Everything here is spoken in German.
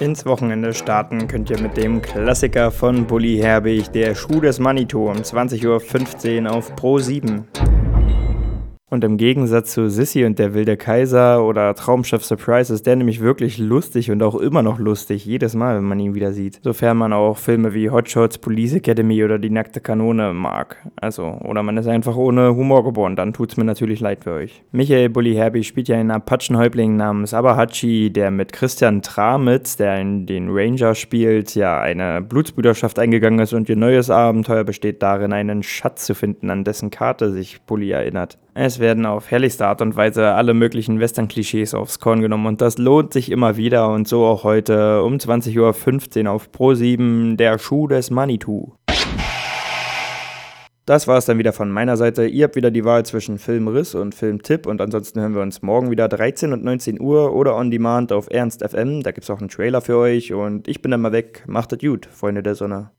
Ins Wochenende starten könnt ihr mit dem Klassiker von Bully Herbig, der Schuh des Manitou um 20.15 Uhr auf Pro 7. Und im Gegensatz zu Sissy und der wilde Kaiser oder Traumschiff Surprise ist der nämlich wirklich lustig und auch immer noch lustig, jedes Mal, wenn man ihn wieder sieht. Sofern man auch Filme wie Hot Shots, Police Academy oder Die nackte Kanone mag. Also, oder man ist einfach ohne Humor geboren, dann tut's mir natürlich leid für euch. Michael Bully Herbie spielt ja einen Apachenhäuptling namens Abahachi, der mit Christian Tramitz, der in den Ranger spielt, ja eine Blutsbrüderschaft eingegangen ist und ihr neues Abenteuer besteht darin, einen Schatz zu finden, an dessen Karte sich Bully erinnert. Es werden auf herrlichste Art und Weise alle möglichen Western-Klischees aufs Korn genommen und das lohnt sich immer wieder und so auch heute um 20.15 Uhr auf Pro7 der Schuh des Manitou. Das war es dann wieder von meiner Seite. Ihr habt wieder die Wahl zwischen Filmriss und Filmtipp und ansonsten hören wir uns morgen wieder 13 und 19 Uhr oder on demand auf Ernst FM. Da gibt es auch einen Trailer für euch und ich bin dann mal weg. Macht es gut, Freunde der Sonne.